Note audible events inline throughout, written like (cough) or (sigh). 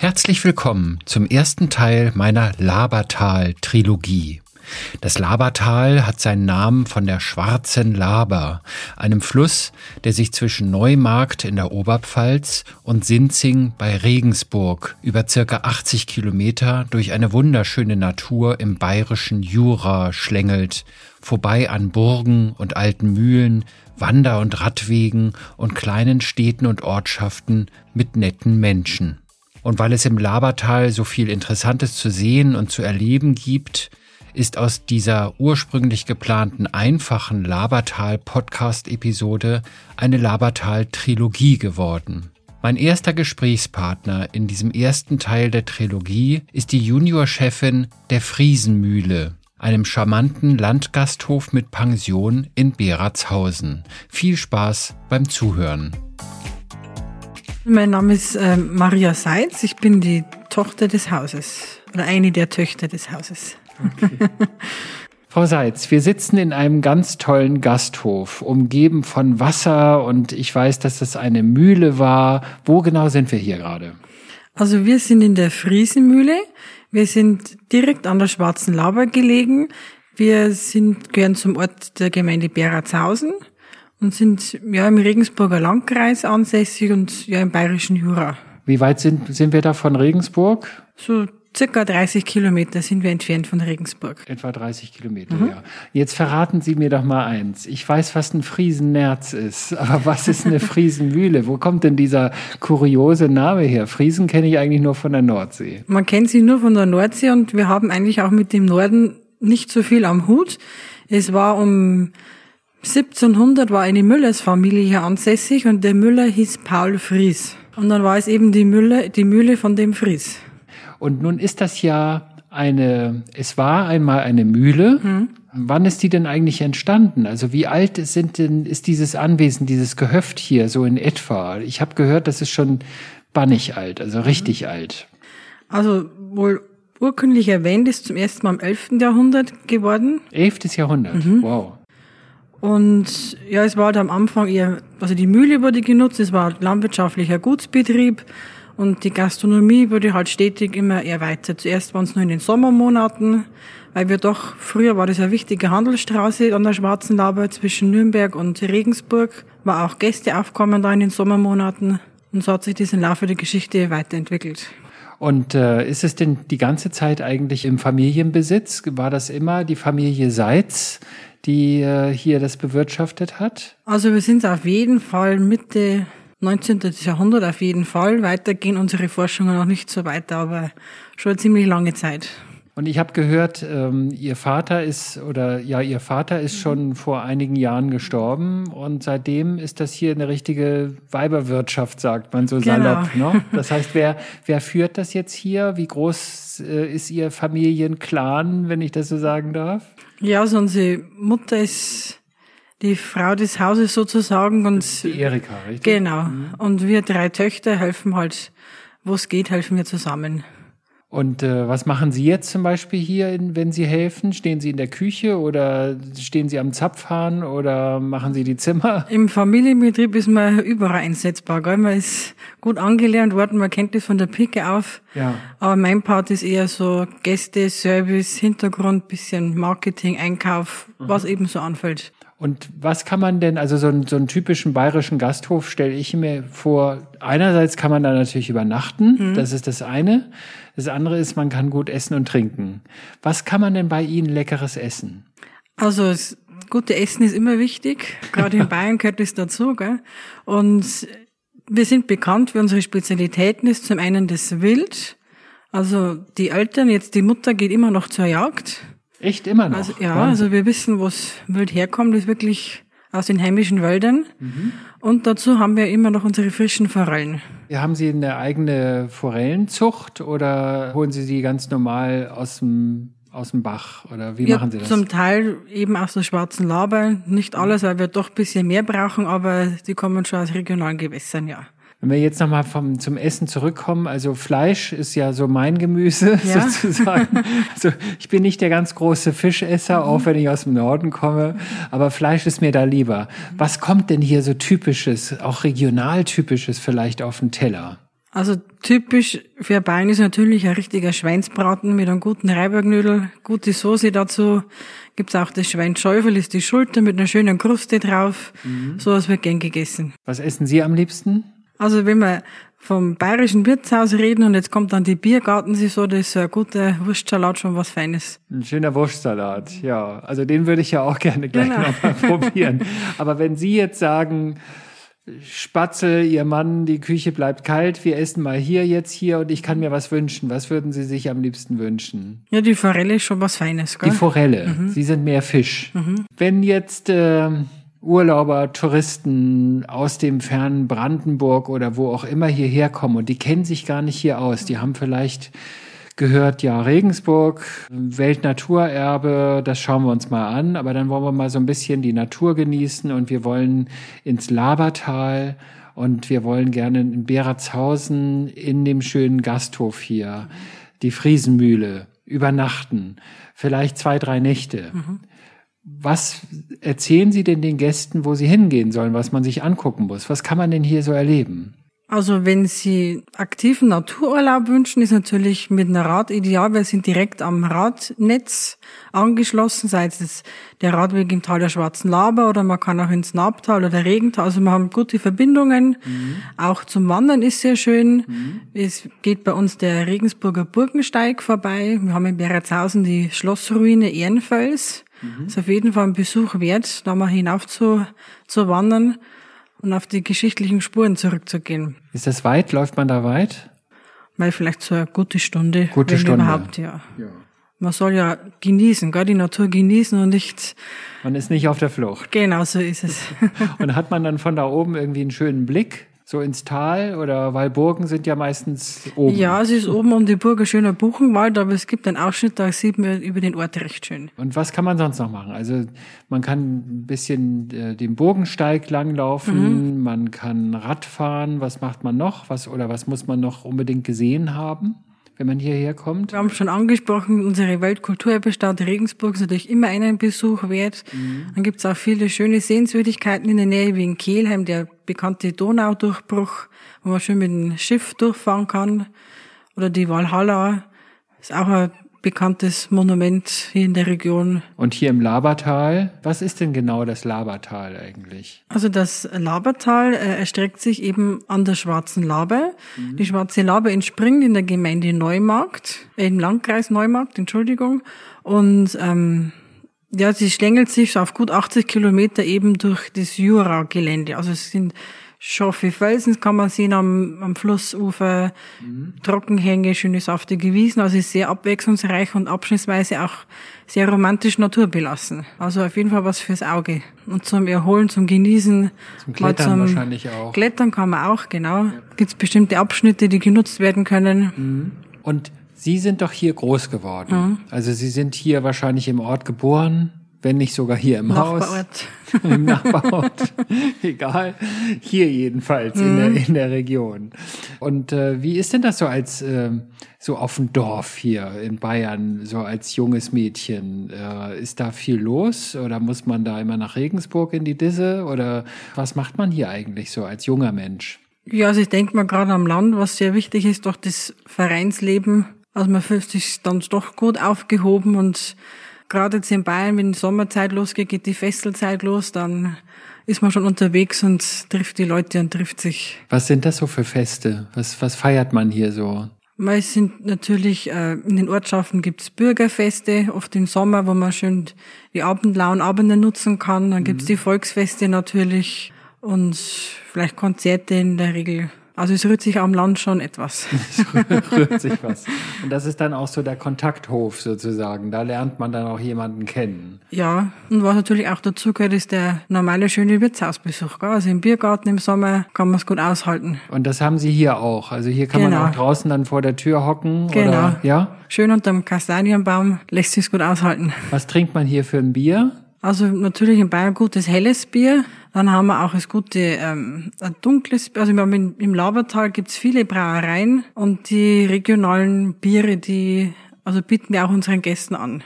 Herzlich willkommen zum ersten Teil meiner Labertal-Trilogie. Das Labertal hat seinen Namen von der Schwarzen Laber, einem Fluss, der sich zwischen Neumarkt in der Oberpfalz und Sinzing bei Regensburg über circa 80 Kilometer durch eine wunderschöne Natur im bayerischen Jura schlängelt, vorbei an Burgen und alten Mühlen, Wander- und Radwegen und kleinen Städten und Ortschaften mit netten Menschen. Und weil es im Labertal so viel Interessantes zu sehen und zu erleben gibt, ist aus dieser ursprünglich geplanten einfachen Labertal-Podcast-Episode eine Labertal-Trilogie geworden. Mein erster Gesprächspartner in diesem ersten Teil der Trilogie ist die Juniorchefin der Friesenmühle, einem charmanten Landgasthof mit Pension in Beratshausen. Viel Spaß beim Zuhören. Mein Name ist äh, Maria Seitz. Ich bin die Tochter des Hauses oder eine der Töchter des Hauses. Okay. (laughs) Frau Seitz, wir sitzen in einem ganz tollen Gasthof, umgeben von Wasser und ich weiß, dass das eine Mühle war. Wo genau sind wir hier gerade? Also wir sind in der Friesenmühle. Wir sind direkt an der Schwarzen Laber gelegen. Wir sind, gehören zum Ort der Gemeinde Beratshausen und sind ja im Regensburger Landkreis ansässig und ja im bayerischen Jura. Wie weit sind, sind wir da von Regensburg? So circa 30 Kilometer sind wir entfernt von Regensburg. Etwa 30 Kilometer, mhm. ja. Jetzt verraten Sie mir doch mal eins. Ich weiß, was ein Friesennerz ist, (laughs) aber was ist eine Friesenmühle? Wo kommt denn dieser kuriose Name her? Friesen kenne ich eigentlich nur von der Nordsee. Man kennt sie nur von der Nordsee und wir haben eigentlich auch mit dem Norden nicht so viel am Hut. Es war um 1700 war eine Müllersfamilie hier ansässig und der Müller hieß Paul Fries. Und dann war es eben die Mühle, die Mühle von dem Fries. Und nun ist das ja eine, es war einmal eine Mühle. Mhm. Wann ist die denn eigentlich entstanden? Also wie alt sind denn, ist dieses Anwesen, dieses Gehöft hier so in etwa? Ich habe gehört, das ist schon bannig alt, also richtig mhm. alt. Also wohl urkundlich erwähnt ist zum ersten Mal im 11. Jahrhundert geworden. 11. Jahrhundert, mhm. wow. Und ja, es war da am Anfang eher, also die Mühle wurde genutzt, es war landwirtschaftlicher Gutsbetrieb und die Gastronomie wurde halt stetig immer erweitert. Zuerst waren es nur in den Sommermonaten, weil wir doch, früher war das eine wichtige Handelsstraße an der Schwarzen Laber zwischen Nürnberg und Regensburg, war auch Gästeaufkommen da in den Sommermonaten. Und so hat sich das im Laufe der Geschichte weiterentwickelt. Und äh, ist es denn die ganze Zeit eigentlich im Familienbesitz? War das immer die Familie Seitz, die äh, hier das bewirtschaftet hat? Also wir sind auf jeden Fall Mitte 19. Jahrhundert auf jeden Fall. Weiter gehen unsere Forschungen noch nicht so weiter, aber schon eine ziemlich lange Zeit. Und ich habe gehört, ähm, Ihr Vater ist oder ja, Ihr Vater ist schon vor einigen Jahren gestorben und seitdem ist das hier eine richtige Weiberwirtschaft, sagt man so genau. salopp. Ne? (laughs) Das heißt, wer, wer führt das jetzt hier? Wie groß äh, ist Ihr Familienclan, wenn ich das so sagen darf? Ja, also unsere Mutter ist die Frau des Hauses sozusagen und die Erika, richtig? Genau. Mhm. Und wir drei Töchter helfen halt, wo es geht, helfen wir zusammen. Und äh, was machen Sie jetzt zum Beispiel hier, wenn Sie helfen? Stehen Sie in der Küche oder stehen Sie am Zapfhahn oder machen Sie die Zimmer? (laughs) Im Familienbetrieb ist man überall einsetzbar. Gell? Man ist gut angelernt worden, man kennt das von der Pike auf. Ja. Aber mein Part ist eher so Gäste, Service, Hintergrund, bisschen Marketing, Einkauf, mhm. was eben so anfällt. Und was kann man denn, also so, einen, so einen typischen bayerischen Gasthof stelle ich mir vor, einerseits kann man da natürlich übernachten, mhm. das ist das eine. Das andere ist, man kann gut essen und trinken. Was kann man denn bei Ihnen leckeres essen? Also das gute Essen ist immer wichtig, gerade in (laughs) Bayern gehört es dazu. Gell? Und wir sind bekannt für unsere Spezialitäten, ist zum einen das Wild. Also die Eltern, jetzt die Mutter geht immer noch zur Jagd. Echt immer noch? Also, ja, Wahnsinn. also wir wissen, wo es wild herkommt, ist wirklich aus den heimischen Wäldern. Mhm. Und dazu haben wir immer noch unsere frischen Forellen. Haben Sie eine eigene Forellenzucht oder holen Sie die ganz normal aus dem aus dem Bach oder wie ja, machen Sie das? Zum Teil eben aus der schwarzen Laber, nicht alles, weil wir doch ein bisschen mehr brauchen, aber die kommen schon aus regionalen Gewässern, ja. Wenn wir jetzt nochmal vom, zum Essen zurückkommen, also Fleisch ist ja so mein Gemüse (laughs) ja. sozusagen. Also ich bin nicht der ganz große Fischesser, auch wenn ich aus dem Norden komme, aber Fleisch ist mir da lieber. Was kommt denn hier so typisches, auch regional typisches vielleicht auf den Teller? Also typisch für Bayern ist natürlich ein richtiger Schweinsbraten mit einem guten Reibergnödel, gute Soße dazu. Gibt's auch das Schweinschäufel, ist die Schulter mit einer schönen Kruste drauf. Mhm. So was wird gern gegessen. Was essen Sie am liebsten? Also wenn wir vom bayerischen Wirtshaus reden und jetzt kommt dann die Biergartensaison, das ist ein guter Wurstsalat schon was Feines. Ein schöner Wurstsalat, ja. Also den würde ich ja auch gerne gleich genau. nochmal probieren. Aber wenn Sie jetzt sagen, Spatzel, Ihr Mann, die Küche bleibt kalt, wir essen mal hier jetzt hier und ich kann mir was wünschen. Was würden Sie sich am liebsten wünschen? Ja, die Forelle ist schon was Feines, gell? Die Forelle. Mhm. Sie sind mehr Fisch. Mhm. Wenn jetzt äh, Urlauber, Touristen aus dem fernen Brandenburg oder wo auch immer hierher kommen und die kennen sich gar nicht hier aus, die haben vielleicht gehört ja Regensburg, Weltnaturerbe, das schauen wir uns mal an, aber dann wollen wir mal so ein bisschen die Natur genießen und wir wollen ins Labertal und wir wollen gerne in Beratshausen in dem schönen Gasthof hier, die Friesenmühle, übernachten, vielleicht zwei, drei Nächte. Mhm. Was erzählen Sie denn den Gästen, wo sie hingehen sollen, was man sich angucken muss? Was kann man denn hier so erleben? Also wenn Sie aktiven Natururlaub wünschen, ist natürlich mit einer Rad ideal. Wir sind direkt am Radnetz angeschlossen, sei es der Radweg im Tal der Schwarzen Laber oder man kann auch ins Nabtal oder Regental. Also wir haben gute Verbindungen. Mhm. Auch zum Wandern ist sehr schön. Mhm. Es geht bei uns der Regensburger Burgensteig vorbei. Wir haben in Beretshausen die Schlossruine Ehrenfels. Mhm. Ist auf jeden Fall ein Besuch wert, da mal hinauf zu, zu wandern und auf die geschichtlichen Spuren zurückzugehen. Ist das weit? Läuft man da weit? Weil vielleicht so eine gute Stunde, gute wenn Stunde. überhaupt, ja. ja. Man soll ja genießen, gar die Natur genießen und nicht. Man ist nicht auf der Flucht. Genau, so ist es. (laughs) und hat man dann von da oben irgendwie einen schönen Blick? So ins Tal oder weil Burgen sind ja meistens oben. Ja, es ist oben um die Burg ein schöner Buchenwald, aber es gibt einen Ausschnitt, da sieht man über den Ort recht schön. Und was kann man sonst noch machen? Also man kann ein bisschen äh, den Burgensteig langlaufen, mhm. man kann Rad fahren, was macht man noch? Was oder was muss man noch unbedingt gesehen haben? wenn man hierher kommt? Wir haben schon angesprochen, unsere Weltkulturerbestadt Regensburg ist natürlich immer einen Besuch wert. Mhm. Dann gibt es auch viele schöne Sehenswürdigkeiten in der Nähe, wie in Kelheim, der bekannte Donaudurchbruch, wo man schön mit dem Schiff durchfahren kann. Oder die Walhalla, ist auch ein bekanntes Monument hier in der Region. Und hier im Labertal, was ist denn genau das Labertal eigentlich? Also das Labertal äh, erstreckt sich eben an der Schwarzen Laber. Mhm. Die Schwarze Laber entspringt in der Gemeinde Neumarkt, äh, im Landkreis Neumarkt, Entschuldigung. Und ähm, ja, sie schlängelt sich auf gut 80 Kilometer eben durch das Jura-Gelände. Also es sind scharfe Felsen kann man sehen am, am Flussufer, mhm. Trockenhänge, schöne saftige Wiesen. Also ist sehr abwechslungsreich und abschnittsweise auch sehr romantisch naturbelassen. Also auf jeden Fall was fürs Auge. Und zum Erholen, zum Genießen. Zum Klettern zum wahrscheinlich auch. Klettern kann man auch, genau. Ja. Gibt es bestimmte Abschnitte, die genutzt werden können. Mhm. Und Sie sind doch hier groß geworden. Mhm. Also Sie sind hier wahrscheinlich im Ort geboren, wenn nicht sogar hier im Nachbarort. Haus. (laughs) Im Nachbarort. (laughs) Egal. Hier jedenfalls mhm. in, der, mhm. in der Region. Und äh, wie ist denn das so als äh, so auf dem Dorf hier in Bayern, so als junges Mädchen? Äh, ist da viel los oder muss man da immer nach Regensburg in die Disse? Oder was macht man hier eigentlich so als junger Mensch? Ja, also ich denke mal gerade am Land, was sehr wichtig ist, doch das Vereinsleben. Also man fühlt sich dann doch gut aufgehoben und gerade jetzt in Bayern, wenn die Sommerzeit losgeht, geht die Festelzeit los, dann ist man schon unterwegs und trifft die Leute und trifft sich. Was sind das so für Feste? Was, was feiert man hier so? Es sind natürlich, äh, in den Ortschaften gibt's Bürgerfeste, oft im Sommer, wo man schön die abendlauen Abende nutzen kann. Dann gibt's mhm. die Volksfeste natürlich und vielleicht Konzerte in der Regel also es rührt sich am Land schon etwas. (laughs) es rührt sich was. Und das ist dann auch so der Kontakthof sozusagen. Da lernt man dann auch jemanden kennen. Ja, und was natürlich auch dazu gehört, ist der normale schöne Wirtshausbesuch. Also im Biergarten im Sommer kann man es gut aushalten. Und das haben Sie hier auch. Also hier kann genau. man auch draußen dann vor der Tür hocken. Genau. Oder, ja? Schön unterm Kastanienbaum lässt sich gut aushalten. Was trinkt man hier für ein Bier? Also natürlich in Bayern gutes helles Bier. Dann haben wir auch das gute ähm, ein dunkles Bier. Also haben im Labertal gibt's viele Brauereien und die regionalen Biere, die also bieten wir auch unseren Gästen an.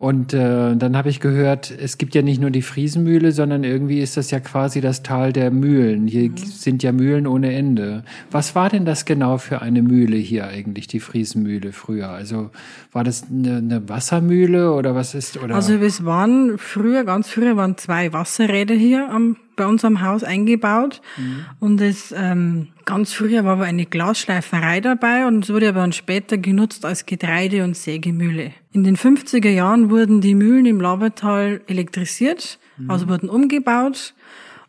Und äh, dann habe ich gehört, es gibt ja nicht nur die Friesenmühle, sondern irgendwie ist das ja quasi das Tal der Mühlen. Hier mhm. sind ja Mühlen ohne Ende. Was war denn das genau für eine Mühle hier eigentlich, die Friesenmühle früher? Also war das eine, eine Wassermühle oder was ist? Oder? Also es waren früher, ganz früher waren zwei Wasserräder hier am bei uns am Haus eingebaut. Mhm. Und es ähm, ganz früher war aber eine Glasschleiferei dabei und es wurde aber dann später genutzt als Getreide- und Sägemühle. In den 50er Jahren wurden die Mühlen im Labertal elektrisiert, mhm. also wurden umgebaut.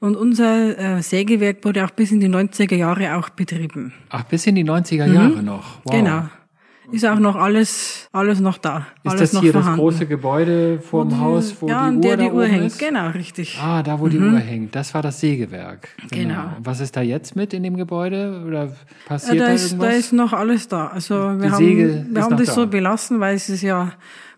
Und unser äh, Sägewerk wurde auch bis in die 90er Jahre auch betrieben. Ach, bis in die 90er Jahre mhm. noch? Wow. Genau ist auch noch alles, alles noch da. Ist alles das hier vorhanden. das große Gebäude vor dem Haus, wo ja, die Uhr, der die Uhr hängt? Ist? Genau, richtig. Ah, da wo mhm. die Uhr hängt. Das war das Sägewerk. Genau. genau. Was ist da jetzt mit in dem Gebäude? Oder passiert ja, da, da ist, irgendwas? Da ist noch alles da. Also wir die haben, Säge wir haben das da. so belassen, weil es ist ja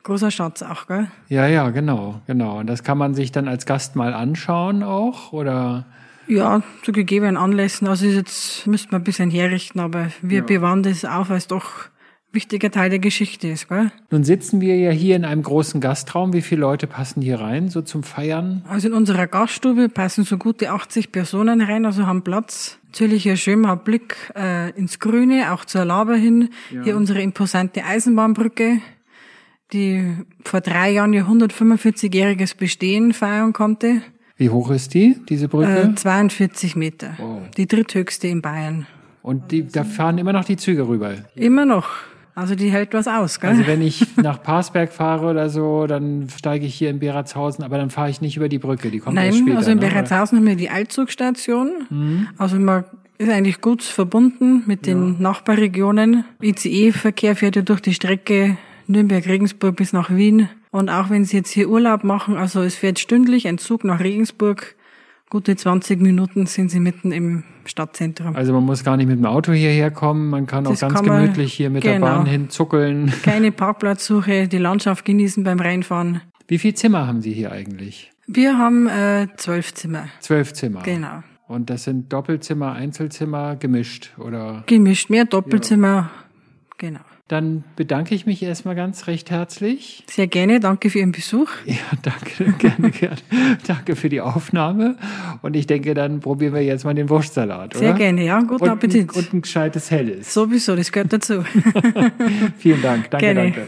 großer Schatz auch, gell? Ja, ja, genau, genau. Und das kann man sich dann als Gast mal anschauen auch, oder? Ja, zu gegebenen Anlässen. Also jetzt müsste man ein bisschen herrichten, aber wir ja. bewahren das auf als doch wichtiger Teil der Geschichte ist. Gell? Nun sitzen wir ja hier in einem großen Gastraum. Wie viele Leute passen hier rein, so zum Feiern? Also in unserer Gaststube passen so gute 80 Personen rein, also haben Platz. Natürlich hier schön mal Blick äh, ins Grüne, auch zur Laber hin. Ja. Hier unsere imposante Eisenbahnbrücke, die vor drei Jahren ihr 145-jähriges Bestehen feiern konnte. Wie hoch ist die, diese Brücke? Äh, 42 Meter. Wow. Die dritthöchste in Bayern. Und die, da fahren immer noch die Züge rüber? Immer noch. Also die hält was aus, gell? Also wenn ich nach Parsberg fahre oder so, dann steige ich hier in Beratshausen, aber dann fahre ich nicht über die Brücke, die kommt Nein, erst später. also in ne? Beratshausen haben wir die Altzugstation. Mhm. Also man ist eigentlich gut verbunden mit den ja. Nachbarregionen. ICE-Verkehr fährt ja durch die Strecke Nürnberg-Regensburg bis nach Wien. Und auch wenn Sie jetzt hier Urlaub machen, also es fährt stündlich ein Zug nach Regensburg gute 20 Minuten sind sie mitten im Stadtzentrum. Also man muss gar nicht mit dem Auto hierher kommen, man kann das auch ganz kann gemütlich hier mit genau. der Bahn hinzuckeln. Keine (laughs) Parkplatzsuche, die Landschaft genießen beim Reinfahren. Wie viele Zimmer haben Sie hier eigentlich? Wir haben äh, zwölf Zimmer. Zwölf Zimmer. Genau. Und das sind Doppelzimmer, Einzelzimmer, gemischt, oder? Gemischt, mehr Doppelzimmer, ja. genau. Dann bedanke ich mich erstmal ganz recht herzlich. Sehr gerne, danke für Ihren Besuch. Ja, danke, (laughs) gerne, gerne. danke für die Aufnahme. Und ich denke, dann probieren wir jetzt mal den Wurstsalat, Sehr gerne, ja, guten und, Appetit. Und ein gescheites Helles. Sowieso, das gehört dazu. (laughs) Vielen Dank, danke, gerne. danke.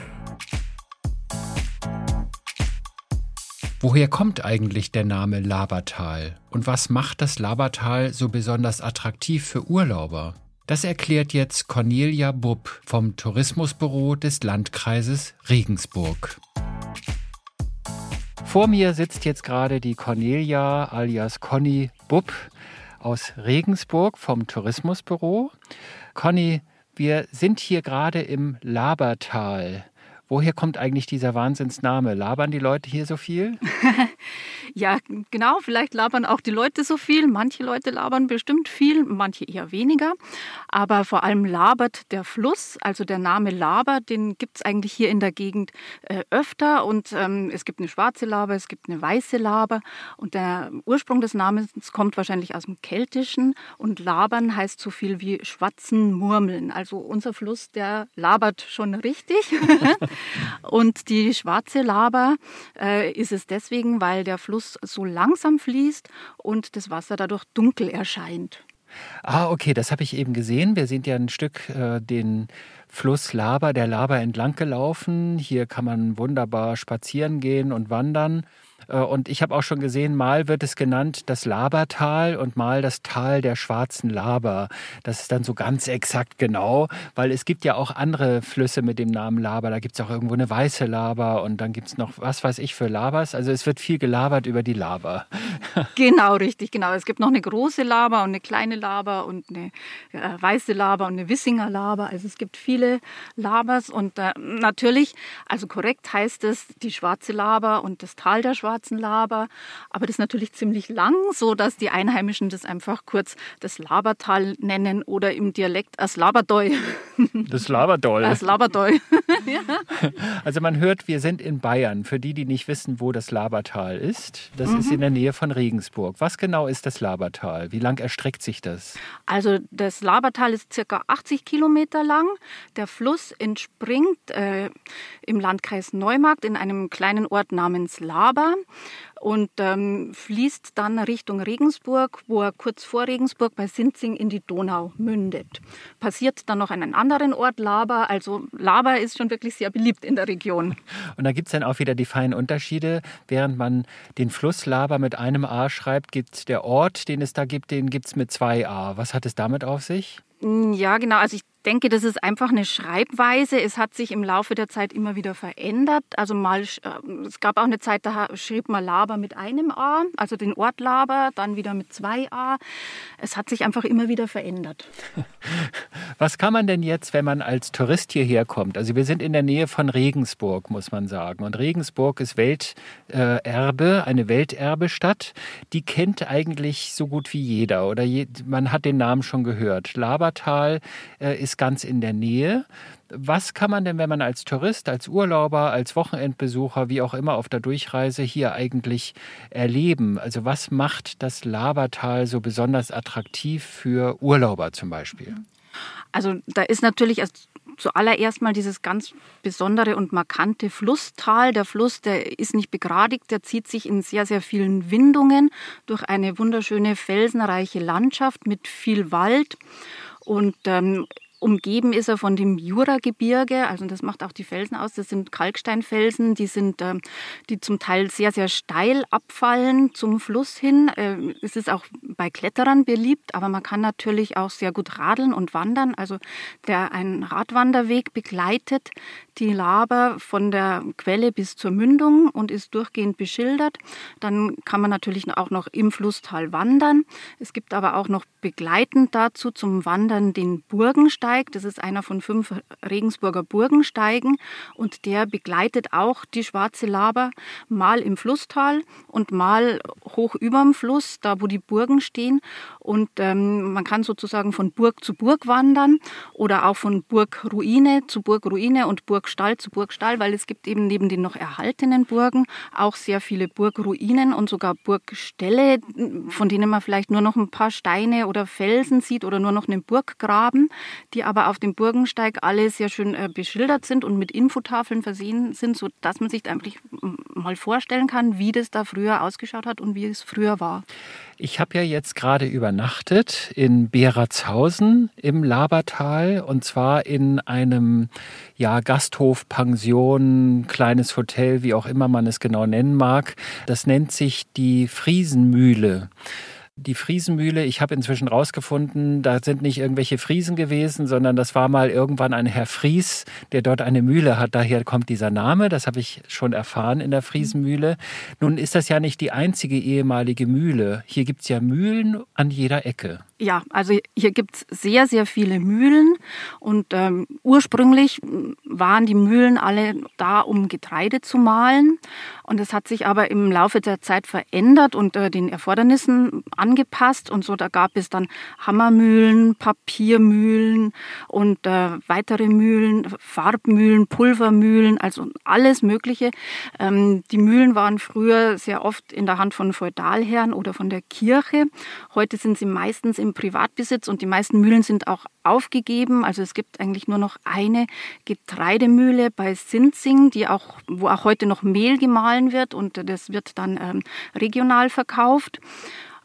Woher kommt eigentlich der Name Labertal? Und was macht das Labertal so besonders attraktiv für Urlauber? Das erklärt jetzt Cornelia Bubb vom Tourismusbüro des Landkreises Regensburg. Vor mir sitzt jetzt gerade die Cornelia alias Conny Bubb aus Regensburg vom Tourismusbüro. Conny, wir sind hier gerade im Labertal. Woher kommt eigentlich dieser Wahnsinnsname? Labern die Leute hier so viel? (laughs) ja, genau, vielleicht labern auch die Leute so viel. Manche Leute labern bestimmt viel, manche eher weniger. Aber vor allem labert der Fluss, also der Name Laber, den gibt es eigentlich hier in der Gegend äh, öfter. Und ähm, es gibt eine schwarze Laber, es gibt eine weiße Laber. Und der Ursprung des Namens kommt wahrscheinlich aus dem Keltischen. Und labern heißt so viel wie schwatzen, murmeln. Also unser Fluss, der labert schon richtig. (laughs) Und die schwarze Laber äh, ist es deswegen, weil der Fluss so langsam fließt und das Wasser dadurch dunkel erscheint. Ah, okay, das habe ich eben gesehen. Wir sind ja ein Stück äh, den Fluss Laber, der Laber entlang gelaufen. Hier kann man wunderbar spazieren gehen und wandern. Äh, und ich habe auch schon gesehen, mal wird es genannt das Labertal und mal das Tal der schwarzen Laber. Das ist dann so ganz exakt genau, weil es gibt ja auch andere Flüsse mit dem Namen Laber. Da gibt es auch irgendwo eine weiße Laber und dann gibt es noch, was weiß ich, für Labers. Also es wird viel gelabert über die Laber. (laughs) Genau, richtig, genau. Es gibt noch eine große Laber und eine kleine Laber und eine äh, weiße Laber und eine Wissinger Laber. Also es gibt viele Labers und äh, natürlich, also korrekt heißt es die schwarze Laber und das Tal der schwarzen Schwarzen Laber. Aber das ist natürlich ziemlich lang, so dass die Einheimischen das einfach kurz das Labertal nennen oder im Dialekt as Laberdoi. (laughs) Das Laberdoi. As Laberdoi. (laughs) (laughs) ja. Also man hört, wir sind in Bayern. Für die, die nicht wissen, wo das Labertal ist, das mhm. ist in der Nähe von Regensburg. Was genau ist das Labertal? Wie lang erstreckt sich das? Also das Labertal ist circa 80 Kilometer lang. Der Fluss entspringt äh, im Landkreis Neumarkt in einem kleinen Ort namens Laber und ähm, fließt dann Richtung Regensburg, wo er kurz vor Regensburg bei Sinzing in die Donau mündet. Passiert dann noch an einen anderen Ort, Laber. Also Laber ist schon wirklich sehr beliebt in der Region. Und da gibt es dann auch wieder die feinen Unterschiede. Während man den Fluss Laber mit einem A schreibt, gibt es der Ort, den es da gibt, den gibt es mit zwei A. Was hat es damit auf sich? Ja, genau. Also ich denke, das ist einfach eine Schreibweise. Es hat sich im Laufe der Zeit immer wieder verändert. Also mal, äh, es gab auch eine Zeit, da schrieb man Laber mit einem A, also den Ort Laber, dann wieder mit zwei A. Es hat sich einfach immer wieder verändert. (laughs) Was kann man denn jetzt, wenn man als Tourist hierher kommt? Also wir sind in der Nähe von Regensburg, muss man sagen. Und Regensburg ist Welterbe, eine Welterbestadt. Die kennt eigentlich so gut wie jeder oder man hat den Namen schon gehört. Labertal äh, ist ganz in der Nähe. Was kann man denn, wenn man als Tourist, als Urlauber, als Wochenendbesucher, wie auch immer auf der Durchreise hier eigentlich erleben? Also was macht das Labertal so besonders attraktiv für Urlauber zum Beispiel? Also da ist natürlich zuallererst mal dieses ganz besondere und markante Flusstal. Der Fluss, der ist nicht begradigt, der zieht sich in sehr, sehr vielen Windungen durch eine wunderschöne felsenreiche Landschaft mit viel Wald. Und ähm, Umgeben ist er von dem Juragebirge, also das macht auch die Felsen aus. Das sind Kalksteinfelsen, die sind, äh, die zum Teil sehr, sehr steil abfallen zum Fluss hin. Äh, es ist auch bei Kletterern beliebt, aber man kann natürlich auch sehr gut radeln und wandern. Also der ein Radwanderweg begleitet die Laber von der Quelle bis zur Mündung und ist durchgehend beschildert. Dann kann man natürlich auch noch im Flusstal wandern. Es gibt aber auch noch begleitend dazu zum Wandern den Burgensteig Burgensteig. Das ist einer von fünf Regensburger Burgensteigen und der begleitet auch die Schwarze Laber mal im Flusstal und mal hoch überm Fluss, da wo die Burgen stehen. Und ähm, man kann sozusagen von Burg zu Burg wandern oder auch von Burgruine zu Burgruine und Burgstall zu Burgstall, weil es gibt eben neben den noch erhaltenen Burgen auch sehr viele Burgruinen und sogar Burgställe, von denen man vielleicht nur noch ein paar Steine oder Felsen sieht oder nur noch einen Burggraben, die aber auf dem Burgensteig alle sehr schön äh, beschildert sind und mit Infotafeln versehen sind, sodass man sich eigentlich mal vorstellen kann, wie das da früher ausgeschaut hat und wie es früher war. Ich habe ja jetzt gerade übernachtet in Beratshausen im Labertal und zwar in einem ja, Gasthof, Pension, kleines Hotel, wie auch immer man es genau nennen mag. Das nennt sich die Friesenmühle. Die Friesenmühle, ich habe inzwischen rausgefunden, da sind nicht irgendwelche Friesen gewesen, sondern das war mal irgendwann ein Herr Fries, der dort eine Mühle hat. Daher kommt dieser Name, das habe ich schon erfahren in der Friesenmühle. Nun ist das ja nicht die einzige ehemalige Mühle. Hier gibt es ja Mühlen an jeder Ecke. Ja, also hier gibt es sehr, sehr viele Mühlen und ähm, ursprünglich waren die Mühlen alle da, um Getreide zu mahlen. Und es hat sich aber im Laufe der Zeit verändert und äh, den Erfordernissen angepasst. Und so, da gab es dann Hammermühlen, Papiermühlen und äh, weitere Mühlen, Farbmühlen, Pulvermühlen, also alles Mögliche. Ähm, die Mühlen waren früher sehr oft in der Hand von Feudalherren oder von der Kirche. Heute sind sie meistens im Privatbesitz und die meisten Mühlen sind auch aufgegeben. Also es gibt eigentlich nur noch eine Getreidemühle bei Sinzing, die auch, wo auch heute noch Mehl gemahlen wird und das wird dann ähm, regional verkauft.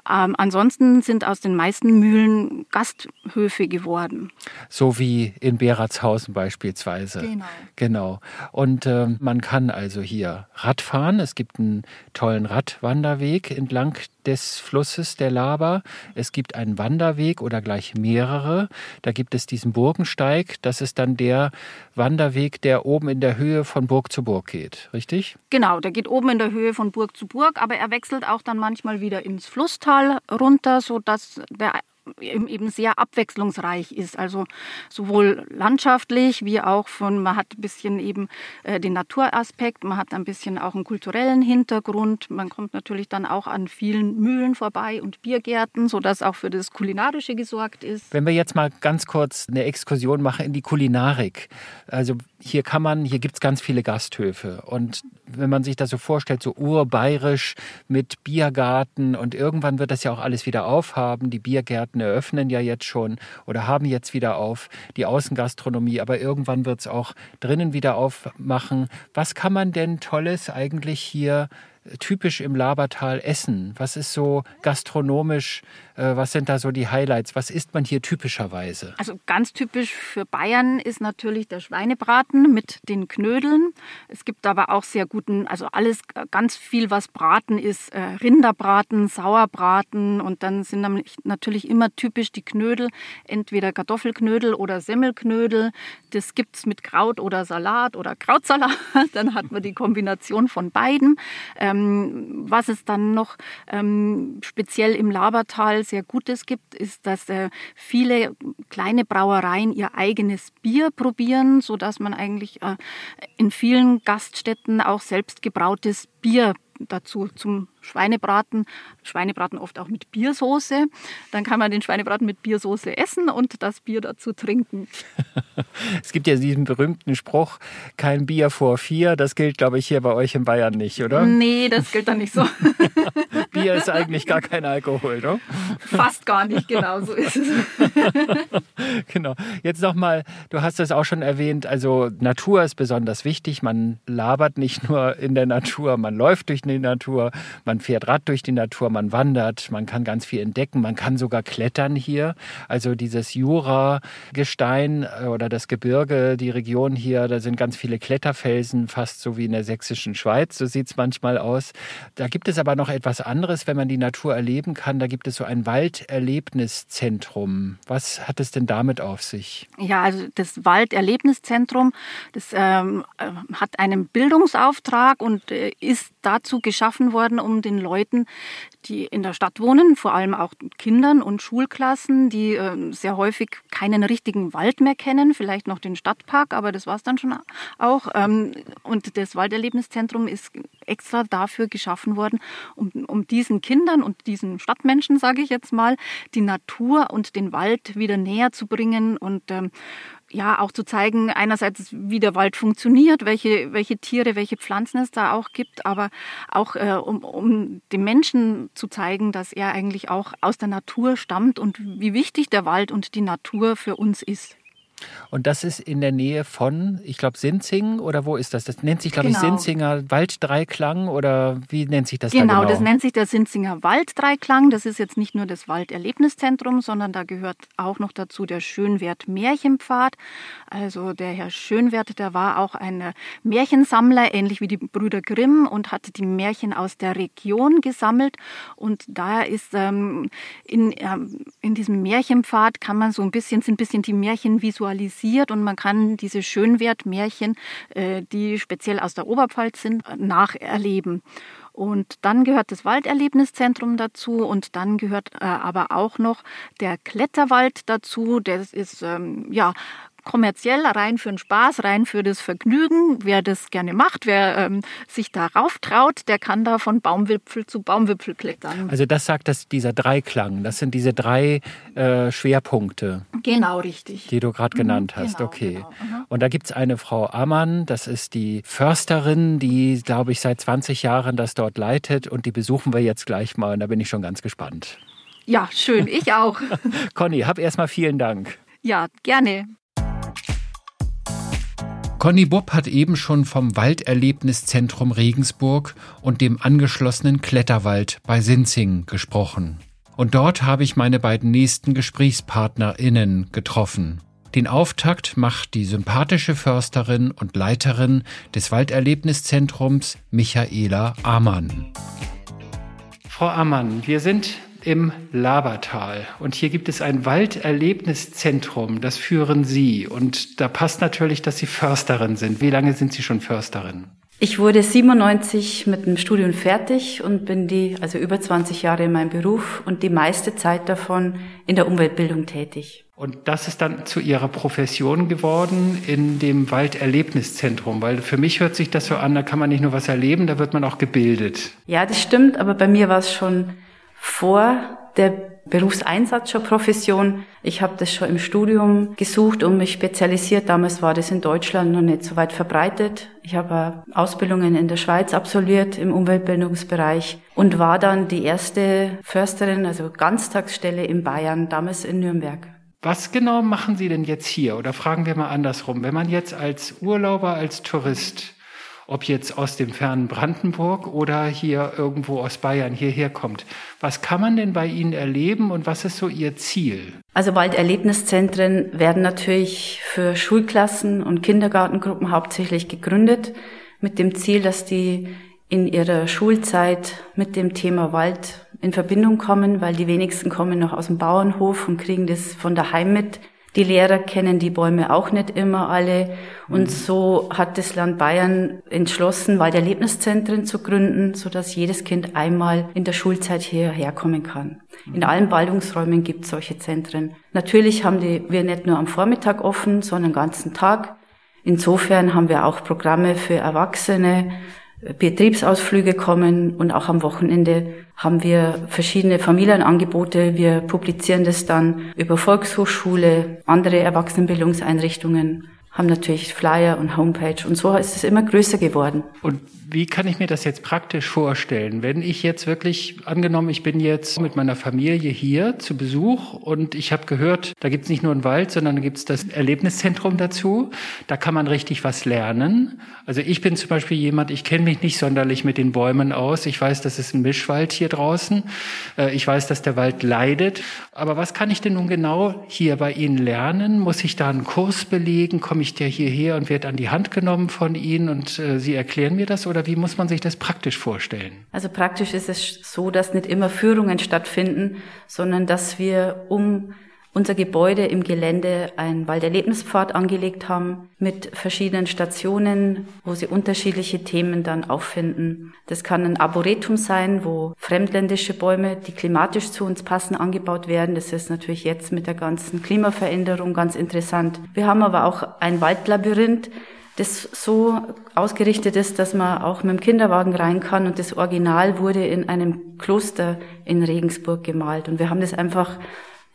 Ähm, ansonsten sind aus den meisten Mühlen Gasthöfe geworden. So wie in Beratshausen beispielsweise. Genau. Genau. Und äh, man kann also hier Radfahren. Es gibt einen tollen Radwanderweg entlang des Flusses der Laber. Es gibt einen Wanderweg oder gleich mehrere. Da gibt es diesen Burgensteig. Das ist dann der Wanderweg, der oben in der Höhe von Burg zu Burg geht, richtig? Genau, der geht oben in der Höhe von Burg zu Burg, aber er wechselt auch dann manchmal wieder ins Flusstal runter, sodass der eben sehr abwechslungsreich ist. Also sowohl landschaftlich wie auch von, man hat ein bisschen eben äh, den Naturaspekt, man hat ein bisschen auch einen kulturellen Hintergrund. Man kommt natürlich dann auch an vielen Mühlen vorbei und Biergärten, sodass auch für das Kulinarische gesorgt ist. Wenn wir jetzt mal ganz kurz eine Exkursion machen in die Kulinarik. Also hier kann man, hier gibt es ganz viele Gasthöfe. Und wenn man sich das so vorstellt, so urbayerisch mit Biergarten und irgendwann wird das ja auch alles wieder aufhaben. Die Biergärten eröffnen ja jetzt schon oder haben jetzt wieder auf die Außengastronomie, aber irgendwann wird es auch drinnen wieder aufmachen. Was kann man denn Tolles eigentlich hier typisch im Labertal essen? Was ist so gastronomisch äh, was sind da so die Highlights? Was isst man hier typischerweise? Also ganz typisch für Bayern ist natürlich der Schweinebraten mit den Knödeln. Es gibt aber auch sehr guten, also alles ganz viel, was Braten ist. Äh, Rinderbraten, Sauerbraten und dann sind natürlich immer typisch die Knödel, entweder Kartoffelknödel oder Semmelknödel. Das gibt es mit Kraut oder Salat oder Krautsalat. (laughs) Dann hat man die Kombination von beiden. Ähm, was es dann noch ähm, speziell im Labertal sehr Gutes gibt, ist, dass äh, viele kleine Brauereien ihr eigenes Bier probieren, sodass man eigentlich äh, in vielen Gaststätten auch selbst gebrautes Bier dazu zum Schweinebraten. Schweinebraten oft auch mit Biersoße. Dann kann man den Schweinebraten mit Biersoße essen und das Bier dazu trinken. (laughs) es gibt ja diesen berühmten Spruch, kein Bier vor vier. Das gilt, glaube ich, hier bei euch in Bayern nicht, oder? Nee, das gilt dann nicht so. (laughs) Bier ist eigentlich gar kein Alkohol, ne? Fast gar nicht, genau so ist es. (laughs) genau. Jetzt nochmal, du hast es auch schon erwähnt, also Natur ist besonders wichtig. Man labert nicht nur in der Natur, man läuft durch die Natur, man fährt Rad durch die Natur, man wandert, man kann ganz viel entdecken, man kann sogar klettern hier. Also dieses Jura-Gestein äh, oder das Gebirge, die Region hier, da sind ganz viele Kletterfelsen, fast so wie in der sächsischen Schweiz, so sieht es manchmal aus. Da gibt es aber noch etwas anderes, wenn man die Natur erleben kann. Da gibt es so ein Walderlebniszentrum. Was hat es denn damit auf sich? Ja, also das Walderlebniszentrum, das ähm, äh, hat einen Bildungsauftrag und äh, ist dazu geschaffen worden, um den Leuten, die in der Stadt wohnen, vor allem auch Kindern und Schulklassen, die äh, sehr häufig keinen richtigen Wald mehr kennen, vielleicht noch den Stadtpark, aber das war es dann schon auch. Ähm, und das Walderlebniszentrum ist extra dafür geschaffen worden, um, um diesen Kindern und diesen Stadtmenschen, sage ich jetzt mal, die Natur und den Wald wieder näher zu bringen und ähm, ja auch zu zeigen, einerseits wie der Wald funktioniert, welche, welche Tiere, welche Pflanzen es da auch gibt, aber auch äh, um, um dem Menschen zu zeigen, dass er eigentlich auch aus der Natur stammt und wie wichtig der Wald und die Natur für uns ist. Und das ist in der Nähe von, ich glaube, Sinzing oder wo ist das? Das nennt sich, glaube genau. ich, Sinzinger Walddreiklang oder wie nennt sich das genau, da genau? das nennt sich der Sinzinger Walddreiklang. Das ist jetzt nicht nur das Walderlebniszentrum, sondern da gehört auch noch dazu der Schönwert Märchenpfad. Also der Herr Schönwert, der war auch ein Märchensammler, ähnlich wie die Brüder Grimm und hat die Märchen aus der Region gesammelt. Und daher ist ähm, in, ähm, in diesem Märchenpfad kann man so ein bisschen, sind ein bisschen die Märchen visualisieren visualisiert und man kann diese Schönwertmärchen, äh, die speziell aus der Oberpfalz sind, nacherleben. Und dann gehört das Walderlebniszentrum dazu und dann gehört äh, aber auch noch der Kletterwald dazu. Das ist ähm, ja kommerziell, rein für den Spaß, rein für das Vergnügen. Wer das gerne macht, wer ähm, sich darauf traut, der kann da von Baumwipfel zu Baumwipfel klettern. Also das sagt das, dieser Dreiklang, das sind diese drei äh, Schwerpunkte. Genau, richtig. Die du gerade genannt mhm, hast, genau, okay. Genau. Mhm. Und da gibt es eine Frau Ammann, das ist die Försterin, die, glaube ich, seit 20 Jahren das dort leitet und die besuchen wir jetzt gleich mal und da bin ich schon ganz gespannt. Ja, schön, ich auch. (laughs) Conny, hab erstmal vielen Dank. Ja, gerne. Conny Bob hat eben schon vom Walderlebniszentrum Regensburg und dem angeschlossenen Kletterwald bei Sinzing gesprochen. Und dort habe ich meine beiden nächsten GesprächspartnerInnen getroffen. Den Auftakt macht die sympathische Försterin und Leiterin des Walderlebniszentrums Michaela Amann. Frau Amann, wir sind im Labertal. Und hier gibt es ein Walderlebniszentrum, das führen Sie. Und da passt natürlich, dass Sie Försterin sind. Wie lange sind Sie schon Försterin? Ich wurde 97 mit dem Studium fertig und bin die, also über 20 Jahre in meinem Beruf und die meiste Zeit davon in der Umweltbildung tätig. Und das ist dann zu Ihrer Profession geworden in dem Walderlebniszentrum, weil für mich hört sich das so an, da kann man nicht nur was erleben, da wird man auch gebildet. Ja, das stimmt, aber bei mir war es schon vor der Berufseinsatz schon Profession. Ich habe das schon im Studium gesucht und mich spezialisiert. Damals war das in Deutschland noch nicht so weit verbreitet. Ich habe Ausbildungen in der Schweiz absolviert im Umweltbildungsbereich und war dann die erste Försterin, also Ganztagsstelle in Bayern, damals in Nürnberg. Was genau machen Sie denn jetzt hier? Oder fragen wir mal andersrum. Wenn man jetzt als Urlauber, als Tourist ob jetzt aus dem fernen Brandenburg oder hier irgendwo aus Bayern hierher kommt. Was kann man denn bei Ihnen erleben und was ist so Ihr Ziel? Also Walderlebniszentren werden natürlich für Schulklassen und Kindergartengruppen hauptsächlich gegründet mit dem Ziel, dass die in ihrer Schulzeit mit dem Thema Wald in Verbindung kommen, weil die wenigsten kommen noch aus dem Bauernhof und kriegen das von daheim mit. Die Lehrer kennen die Bäume auch nicht immer alle. Und mhm. so hat das Land Bayern entschlossen, Walderlebniszentren zu gründen, so dass jedes Kind einmal in der Schulzeit hierher kommen kann. Mhm. In allen Baldungsräumen gibt es solche Zentren. Natürlich haben die, wir nicht nur am Vormittag offen, sondern den ganzen Tag. Insofern haben wir auch Programme für Erwachsene, Betriebsausflüge kommen und auch am Wochenende haben wir verschiedene Familienangebote. Wir publizieren das dann über Volkshochschule, andere Erwachsenenbildungseinrichtungen, haben natürlich Flyer und Homepage und so ist es immer größer geworden. Und wie kann ich mir das jetzt praktisch vorstellen? Wenn ich jetzt wirklich, angenommen, ich bin jetzt mit meiner Familie hier zu Besuch und ich habe gehört, da gibt's nicht nur einen Wald, sondern da gibt's das Erlebniszentrum dazu. Da kann man richtig was lernen. Also ich bin zum Beispiel jemand, ich kenne mich nicht sonderlich mit den Bäumen aus. Ich weiß, das ist ein Mischwald hier draußen. Äh, ich weiß, dass der Wald leidet. Aber was kann ich denn nun genau hier bei Ihnen lernen? Muss ich da einen Kurs belegen? Komme ich da hierher und werde an die Hand genommen von Ihnen und äh, Sie erklären mir das? Oder wie muss man sich das praktisch vorstellen? Also praktisch ist es so, dass nicht immer Führungen stattfinden, sondern dass wir um unser Gebäude im Gelände einen Walderlebnispfad angelegt haben mit verschiedenen Stationen, wo sie unterschiedliche Themen dann auffinden. Das kann ein Arboretum sein, wo fremdländische Bäume, die klimatisch zu uns passen, angebaut werden. Das ist natürlich jetzt mit der ganzen Klimaveränderung ganz interessant. Wir haben aber auch ein Waldlabyrinth, das so ausgerichtet ist, dass man auch mit dem Kinderwagen rein kann. Und das Original wurde in einem Kloster in Regensburg gemalt. Und wir haben das einfach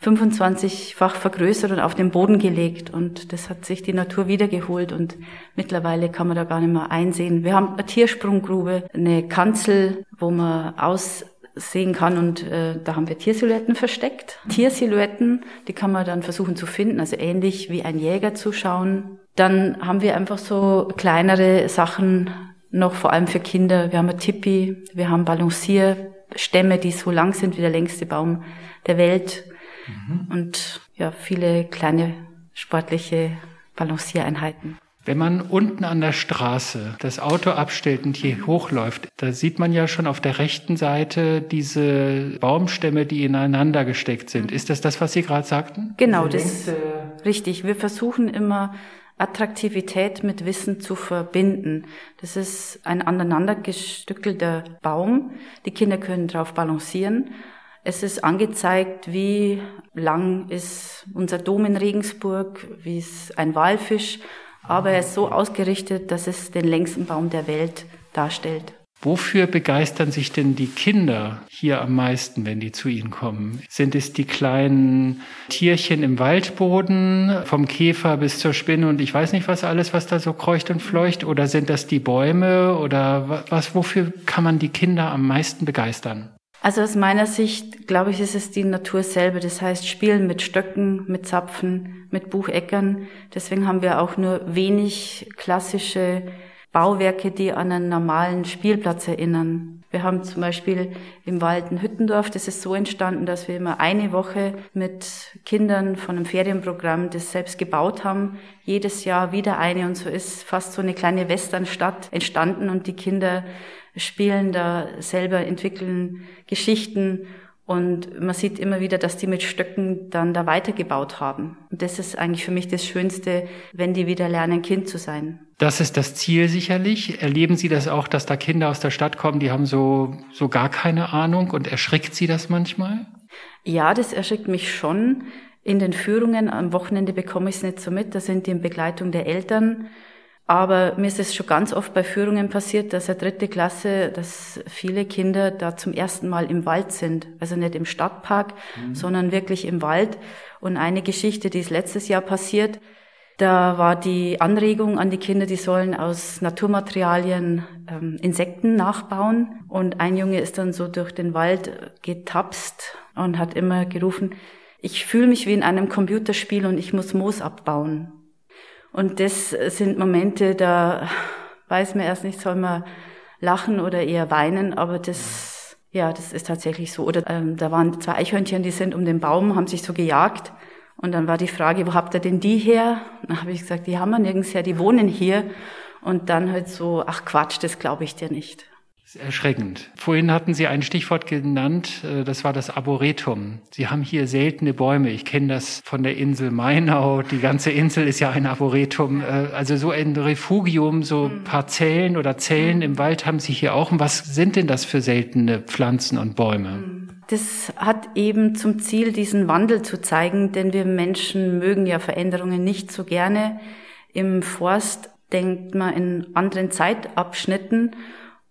25-fach vergrößert und auf den Boden gelegt. Und das hat sich die Natur wiedergeholt. Und mittlerweile kann man da gar nicht mehr einsehen. Wir haben eine Tiersprunggrube, eine Kanzel, wo man aus sehen kann und äh, da haben wir Tiersilhouetten versteckt. Tiersilhouetten, die kann man dann versuchen zu finden, also ähnlich wie ein Jäger zuschauen. Dann haben wir einfach so kleinere Sachen noch, vor allem für Kinder. Wir haben ein Tipi, wir haben Balancierstämme, die so lang sind wie der längste Baum der Welt. Mhm. Und ja, viele kleine sportliche Balanciereinheiten. Wenn man unten an der Straße das Auto abstellt und hier hochläuft, da sieht man ja schon auf der rechten Seite diese Baumstämme, die ineinander gesteckt sind. Ist das das, was Sie gerade sagten? Genau, das ist richtig. Wir versuchen immer Attraktivität mit Wissen zu verbinden. Das ist ein aneinandergestückelter Baum. Die Kinder können drauf balancieren. Es ist angezeigt, wie lang ist unser Dom in Regensburg, wie ist ein Walfisch, aber er ist so ausgerichtet, dass es den längsten Baum der Welt darstellt. Wofür begeistern sich denn die Kinder hier am meisten, wenn die zu Ihnen kommen? Sind es die kleinen Tierchen im Waldboden, vom Käfer bis zur Spinne und ich weiß nicht was alles, was da so kreucht und fleucht? Oder sind das die Bäume? Oder was, wofür kann man die Kinder am meisten begeistern? Also aus meiner Sicht, glaube ich, ist es die Natur selber. Das heißt, spielen mit Stöcken, mit Zapfen, mit Bucheckern. Deswegen haben wir auch nur wenig klassische Bauwerke, die an einen normalen Spielplatz erinnern. Wir haben zum Beispiel im Wald ein Hüttendorf, das ist so entstanden, dass wir immer eine Woche mit Kindern von einem Ferienprogramm das selbst gebaut haben. Jedes Jahr wieder eine und so ist fast so eine kleine Westernstadt entstanden und die Kinder spielen da selber, entwickeln Geschichten Und man sieht immer wieder, dass die mit Stöcken dann da weitergebaut haben. Und das ist eigentlich für mich das Schönste, wenn die wieder lernen, Kind zu sein. Das ist das Ziel sicherlich. Erleben Sie das auch, dass da Kinder aus der Stadt kommen, die haben so, so gar keine Ahnung und erschrickt Sie das manchmal? Ja, das erschrickt mich schon. In den Führungen am Wochenende bekomme ich es nicht so mit. Da sind die in Begleitung der Eltern. Aber mir ist es schon ganz oft bei Führungen passiert, dass er dritte Klasse, dass viele Kinder da zum ersten Mal im Wald sind. Also nicht im Stadtpark, mhm. sondern wirklich im Wald. Und eine Geschichte, die ist letztes Jahr passiert, da war die Anregung an die Kinder, die sollen aus Naturmaterialien ähm, Insekten nachbauen. Und ein Junge ist dann so durch den Wald getapst und hat immer gerufen, ich fühle mich wie in einem Computerspiel und ich muss Moos abbauen. Und das sind Momente, da weiß man erst nicht, soll man lachen oder eher weinen, aber das, ja, das ist tatsächlich so. Oder ähm, da waren zwei Eichhörnchen, die sind um den Baum, haben sich so gejagt. Und dann war die Frage, wo habt ihr denn die her? Dann habe ich gesagt, die haben wir nirgends her, die wohnen hier. Und dann halt so, ach Quatsch, das glaube ich dir nicht erschreckend. Vorhin hatten Sie ein Stichwort genannt, äh, das war das Arboretum. Sie haben hier seltene Bäume. Ich kenne das von der Insel Mainau. Die ganze Insel ist ja ein Arboretum. Äh, also so ein Refugium, so mhm. Parzellen oder Zellen im Wald haben Sie hier auch. Und was sind denn das für seltene Pflanzen und Bäume? Mhm. Das hat eben zum Ziel, diesen Wandel zu zeigen, denn wir Menschen mögen ja Veränderungen nicht so gerne. Im Forst denkt man in anderen Zeitabschnitten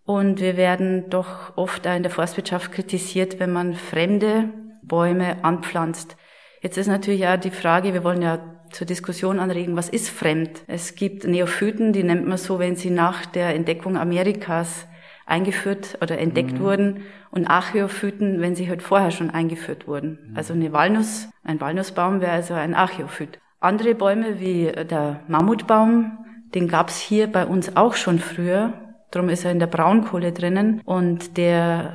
und wir werden doch oft in der Forstwirtschaft kritisiert, wenn man fremde Bäume anpflanzt. Jetzt ist natürlich auch die Frage, wir wollen ja zur Diskussion anregen, was ist fremd? Es gibt Neophyten, die nennt man so, wenn sie nach der Entdeckung Amerikas eingeführt oder entdeckt mhm. wurden und Archäophyten, wenn sie halt vorher schon eingeführt wurden. Mhm. Also eine Walnuss, ein Walnussbaum wäre also ein Archäophyt. Andere Bäume wie der Mammutbaum, den gab's hier bei uns auch schon früher. Darum ist er in der Braunkohle drinnen und der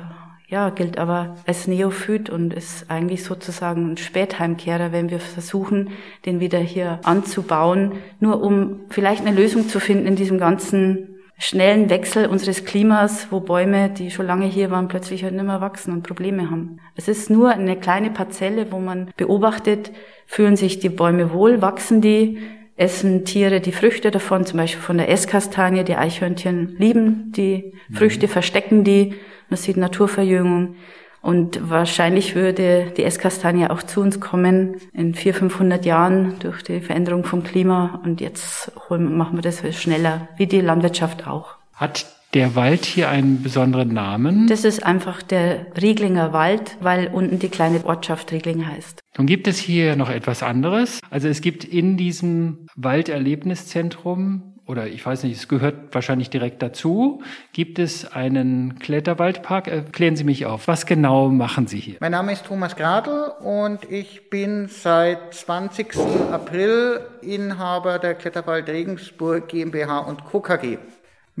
ja, gilt aber als Neophyt und ist eigentlich sozusagen ein Spätheimkehrer, wenn wir versuchen, den wieder hier anzubauen, nur um vielleicht eine Lösung zu finden in diesem ganzen schnellen Wechsel unseres Klimas, wo Bäume, die schon lange hier waren, plötzlich halt nicht mehr wachsen und Probleme haben. Es ist nur eine kleine Parzelle, wo man beobachtet, fühlen sich die Bäume wohl, wachsen die, essen Tiere die Früchte davon, zum Beispiel von der Esskastanie. Die Eichhörnchen lieben die mhm. Früchte, verstecken die. Man sieht Naturverjüngung. Und wahrscheinlich würde die Esskastanie auch zu uns kommen in 400, 500 Jahren durch die Veränderung vom Klima. Und jetzt machen wir das schneller, wie die Landwirtschaft auch. Hat der Wald hier einen besonderen Namen? Das ist einfach der Rieglinger Wald, weil unten die kleine Ortschaft Riegling heißt. Nun gibt es hier noch etwas anderes. Also es gibt in diesem Walderlebniszentrum oder ich weiß nicht, es gehört wahrscheinlich direkt dazu, gibt es einen Kletterwaldpark. Erklären Sie mich auf. Was genau machen Sie hier? Mein Name ist Thomas Gradl und ich bin seit 20. April Inhaber der Kletterwald Regensburg GmbH und Co. KG.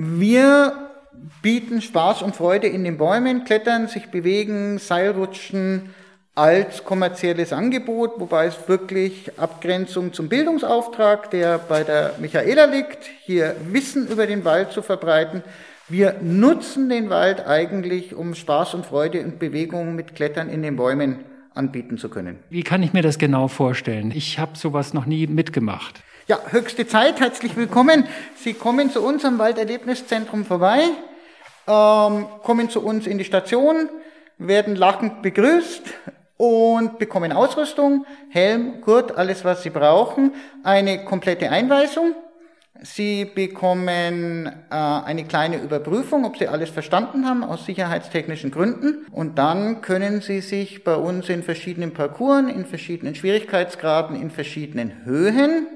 Wir bieten Spaß und Freude in den Bäumen, Klettern, sich bewegen, Seilrutschen als kommerzielles Angebot, wobei es wirklich Abgrenzung zum Bildungsauftrag, der bei der Michaela liegt, hier Wissen über den Wald zu verbreiten. Wir nutzen den Wald eigentlich, um Spaß und Freude und Bewegung mit Klettern in den Bäumen anbieten zu können. Wie kann ich mir das genau vorstellen? Ich habe sowas noch nie mitgemacht. Ja, höchste Zeit, herzlich willkommen. Sie kommen zu uns am Walderlebniszentrum vorbei, ähm, kommen zu uns in die Station, werden lachend begrüßt und bekommen Ausrüstung, Helm, Gurt, alles was Sie brauchen, eine komplette Einweisung. Sie bekommen äh, eine kleine Überprüfung, ob Sie alles verstanden haben, aus sicherheitstechnischen Gründen. Und dann können Sie sich bei uns in verschiedenen Parcours, in verschiedenen Schwierigkeitsgraden, in verschiedenen Höhen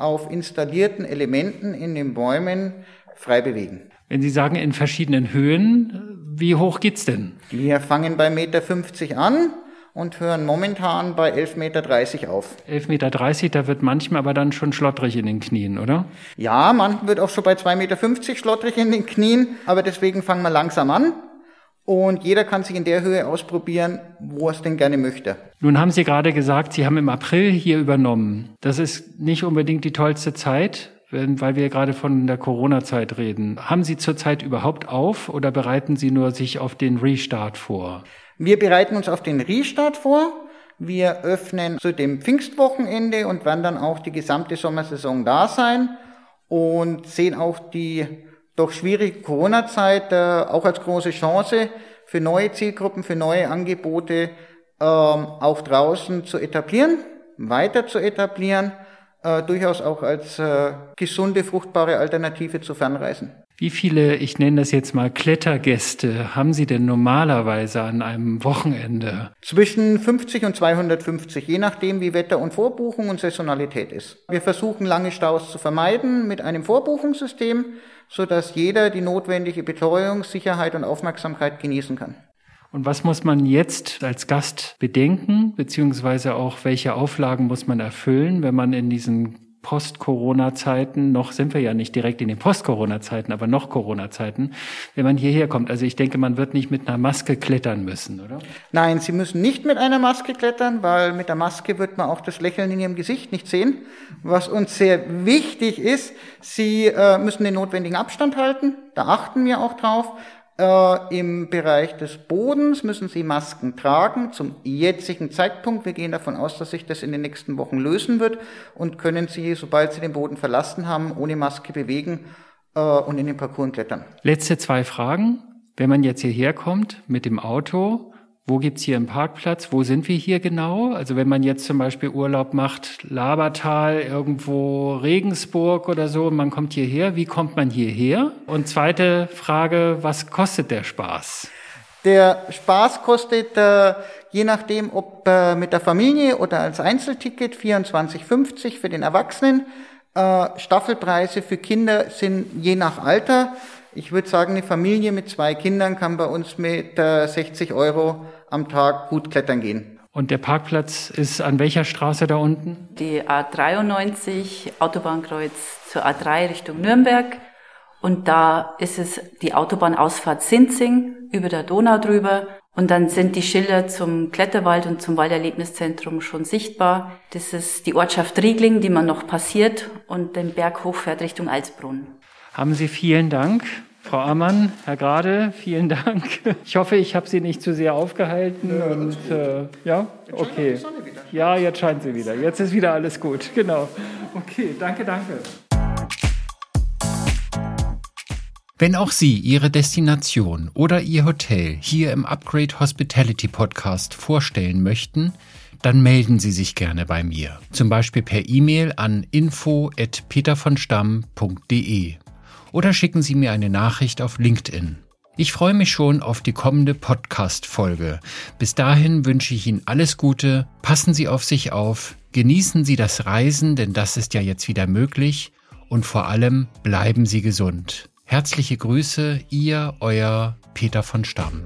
auf installierten Elementen in den Bäumen frei bewegen. Wenn Sie sagen in verschiedenen Höhen, wie hoch geht's denn? Wir fangen bei Meter 50 an und hören momentan bei 11,30 Meter auf. 11,30 Meter, da wird manchmal aber dann schon schlottrig in den Knien, oder? Ja, manchmal wird auch schon bei 2,50 Meter schlottrig in den Knien, aber deswegen fangen wir langsam an und jeder kann sich in der Höhe ausprobieren, wo er es denn gerne möchte. Nun haben Sie gerade gesagt, Sie haben im April hier übernommen. Das ist nicht unbedingt die tollste Zeit, weil wir gerade von der Corona-Zeit reden. Haben Sie zurzeit überhaupt auf oder bereiten Sie nur sich auf den Restart vor? Wir bereiten uns auf den Restart vor. Wir öffnen zu dem Pfingstwochenende und werden dann auch die gesamte Sommersaison da sein und sehen auch die doch schwierige Corona-Zeit äh, auch als große Chance für neue Zielgruppen, für neue Angebote ähm, auch draußen zu etablieren, weiter zu etablieren, äh, durchaus auch als äh, gesunde, fruchtbare Alternative zu Fernreisen. Wie viele, ich nenne das jetzt mal Klettergäste, haben Sie denn normalerweise an einem Wochenende? Zwischen 50 und 250, je nachdem, wie Wetter und Vorbuchung und Saisonalität ist. Wir versuchen lange Staus zu vermeiden mit einem Vorbuchungssystem, so dass jeder die notwendige Betreuung, Sicherheit und Aufmerksamkeit genießen kann. Und was muss man jetzt als Gast bedenken, beziehungsweise auch welche Auflagen muss man erfüllen, wenn man in diesen Post-Corona-Zeiten, noch sind wir ja nicht direkt in den Post-Corona-Zeiten, aber noch Corona-Zeiten, wenn man hierher kommt. Also ich denke, man wird nicht mit einer Maske klettern müssen, oder? Nein, Sie müssen nicht mit einer Maske klettern, weil mit der Maske wird man auch das Lächeln in Ihrem Gesicht nicht sehen. Was uns sehr wichtig ist, Sie äh, müssen den notwendigen Abstand halten. Da achten wir auch drauf. Äh, Im Bereich des Bodens müssen Sie Masken tragen zum jetzigen Zeitpunkt. Wir gehen davon aus, dass sich das in den nächsten Wochen lösen wird und können Sie, sobald Sie den Boden verlassen haben, ohne Maske bewegen äh, und in den Parcours klettern. Letzte zwei Fragen. Wenn man jetzt hierher kommt mit dem Auto, wo gibt's hier einen Parkplatz? Wo sind wir hier genau? Also wenn man jetzt zum Beispiel Urlaub macht, Labertal, irgendwo Regensburg oder so, man kommt hierher, wie kommt man hierher? Und zweite Frage, was kostet der Spaß? Der Spaß kostet, äh, je nachdem, ob äh, mit der Familie oder als Einzelticket, 24,50 für den Erwachsenen. Äh, Staffelpreise für Kinder sind je nach Alter. Ich würde sagen, eine Familie mit zwei Kindern kann bei uns mit 60 Euro am Tag gut klettern gehen. Und der Parkplatz ist an welcher Straße da unten? Die A93, Autobahnkreuz zur A3 Richtung Nürnberg. Und da ist es die Autobahnausfahrt Sinzing über der Donau drüber. Und dann sind die Schilder zum Kletterwald und zum Walderlebniszentrum schon sichtbar. Das ist die Ortschaft Riegling, die man noch passiert und den Berg hochfährt Richtung Alsbrunn. Haben Sie vielen Dank. Frau Ammann, Herr Grade, vielen Dank. Ich hoffe, ich habe Sie nicht zu sehr aufgehalten. Ja, und, äh, ja? okay. Ja, jetzt scheint sie wieder. Jetzt ist wieder alles gut. Genau. Okay, danke, danke. Wenn auch Sie Ihre Destination oder Ihr Hotel hier im Upgrade Hospitality Podcast vorstellen möchten, dann melden Sie sich gerne bei mir. Zum Beispiel per E-Mail an info.petervonstamm.de oder schicken Sie mir eine Nachricht auf LinkedIn. Ich freue mich schon auf die kommende Podcast-Folge. Bis dahin wünsche ich Ihnen alles Gute, passen Sie auf sich auf, genießen Sie das Reisen, denn das ist ja jetzt wieder möglich und vor allem bleiben Sie gesund. Herzliche Grüße, Ihr, Euer Peter von Stamm.